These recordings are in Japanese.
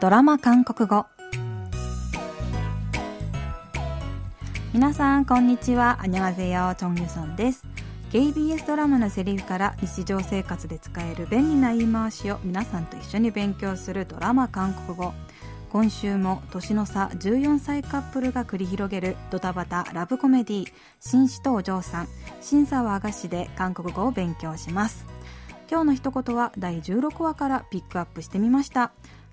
ドラマ韓国語。皆さんこんにちは。アニャゼヨチョンュソンです。KBS ドラマのセリフから日常生活で使える便利な言い回しを皆さんと一緒に勉強するドラマ韓国語。今週も年の差14歳カップルが繰り広げるドタバタラブコメディ紳士とお嬢さん。審査は菓子で韓国語を勉強します。今日の一言は第16話からピックアップしてみました。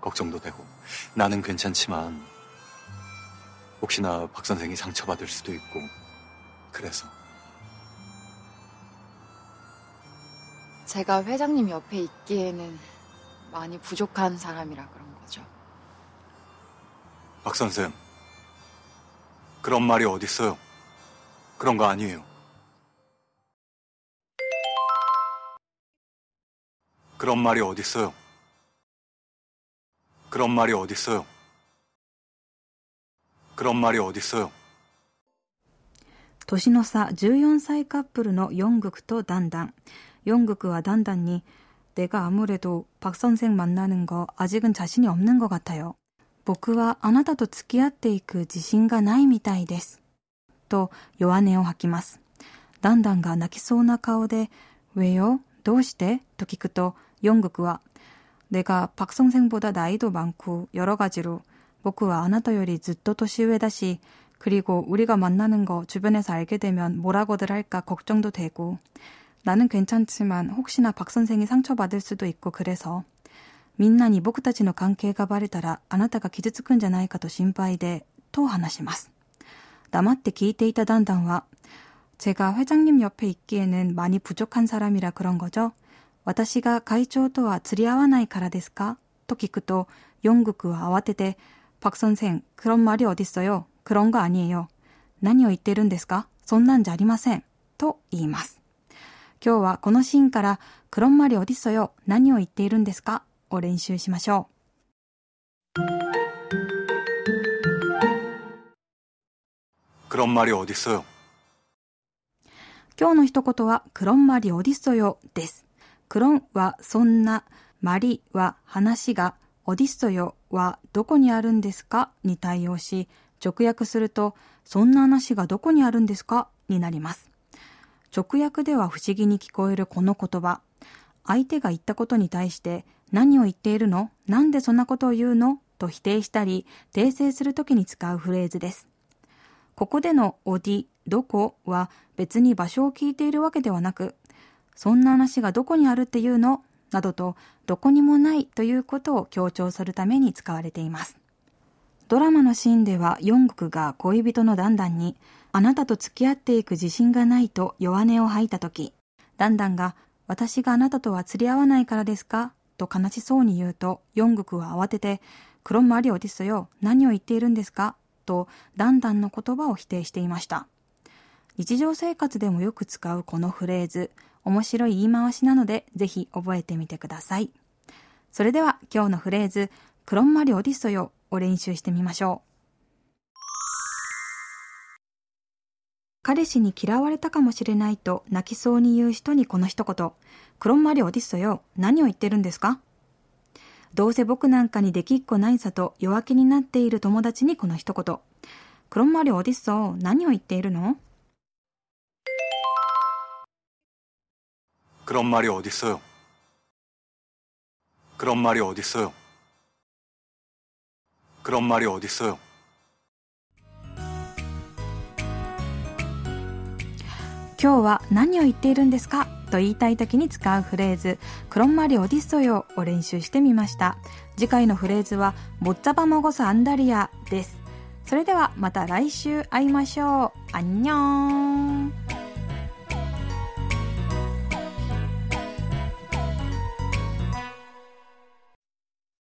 걱정도 되고 나는 괜찮지만 혹시나 박 선생이 상처받을 수도 있고 그래서 제가 회장님 옆에 있기에는 많이 부족한 사람이라 그런 거죠. 박 선생 그런 말이 어딨어요? 그런 거 아니에요. 그런 말이 어딨어요? 그런 말이 어딨어요? 그런 말이 어딨어요? 年の差14歳カップルのヨングクとダンダン。ヨングクはダンダンに내가아무래도박선생만나는거아직은자신이없는것같아요僕はあなたと付き合っていく自信がないみたいです。と弱音を吐きます。ダンダンが泣きそうな顔で、왜요どうしてと聞くと、ヨングクは、 내가박선생보다나이도많고여러가지로僕はあなたよりずっと年上だし、그리고우리가만나는거주변에서알게되면뭐라고들할까걱정도되고나는괜찮지만혹시나박선생이상처받을수도있고그래서みんなに僕たちの関係がバレたらあなたが傷つくんじゃないかと心配で、と話します。黙って聞いていたダンダンは、제가회장님옆에있기에는많이부족한사람이라그런거죠 私が会長とは釣り合わないからですかと聞くと、ヨングクは慌てて、박선생그런말이어딨어요그런거아니에요何を言ってるんですかそんなんじゃありません。と言います。今日はこのシーンから、그런말이어딨어요何を言っているんですかを練習しましょう。그런말이어딨어요今日の一言は、クロンマリオディソヨです。 クロンはそんな、マリは話が、オディソヨはどこにあるんですかに対応し、直訳すると、そんな話がどこにあるんですかになります。直訳では不思議に聞こえるこの言葉。相手が言ったことに対して何を言っているの？なんでそんなことを言うの？と否定したり訂正するときに使うフレーズです。ここでのおディ、どこ？は別に場所を聞いているわけではなく、そんな話がどこにあるっていうの？などとどこにもないということを強調するために使われています。ドラマのシーンではヨングクが恋人のダンダンにあなたと付き合っていく自信がないと弱音を吐いたとき、ダンダンが私があなたとは釣り合わないからですか？と悲しそうに言うと、ヨングクは慌てて、クロンマリオディスよ、何を言っているんですか？と、ダンダンの言葉を否定していました。日常生活でもよく使うこのフレーズ、面白い言い回しなので、ぜひ覚えてみてください。それでは今日のフレーズ、クロンマリオディスよを練習してみましょう。彼氏に嫌われたかもしれないと泣きそうに言う人にこの一言。クロンマリオディストよ。何を言ってるんですか？どうせ僕なんかにできっこないさと弱気になっている友達にこの一言。クロンマリオディスト何を言っているの？ 그런말이어딨어요그런말이어딨어요그런말이어딨어요今日は何を言っているんですかと言いたい時に使うフレーズ、クロンマリオディストヨを練習してみました。次回のフレーズは、ボッツァバモゴスアンダリアです。それではまた来週会いましょう。アンニョン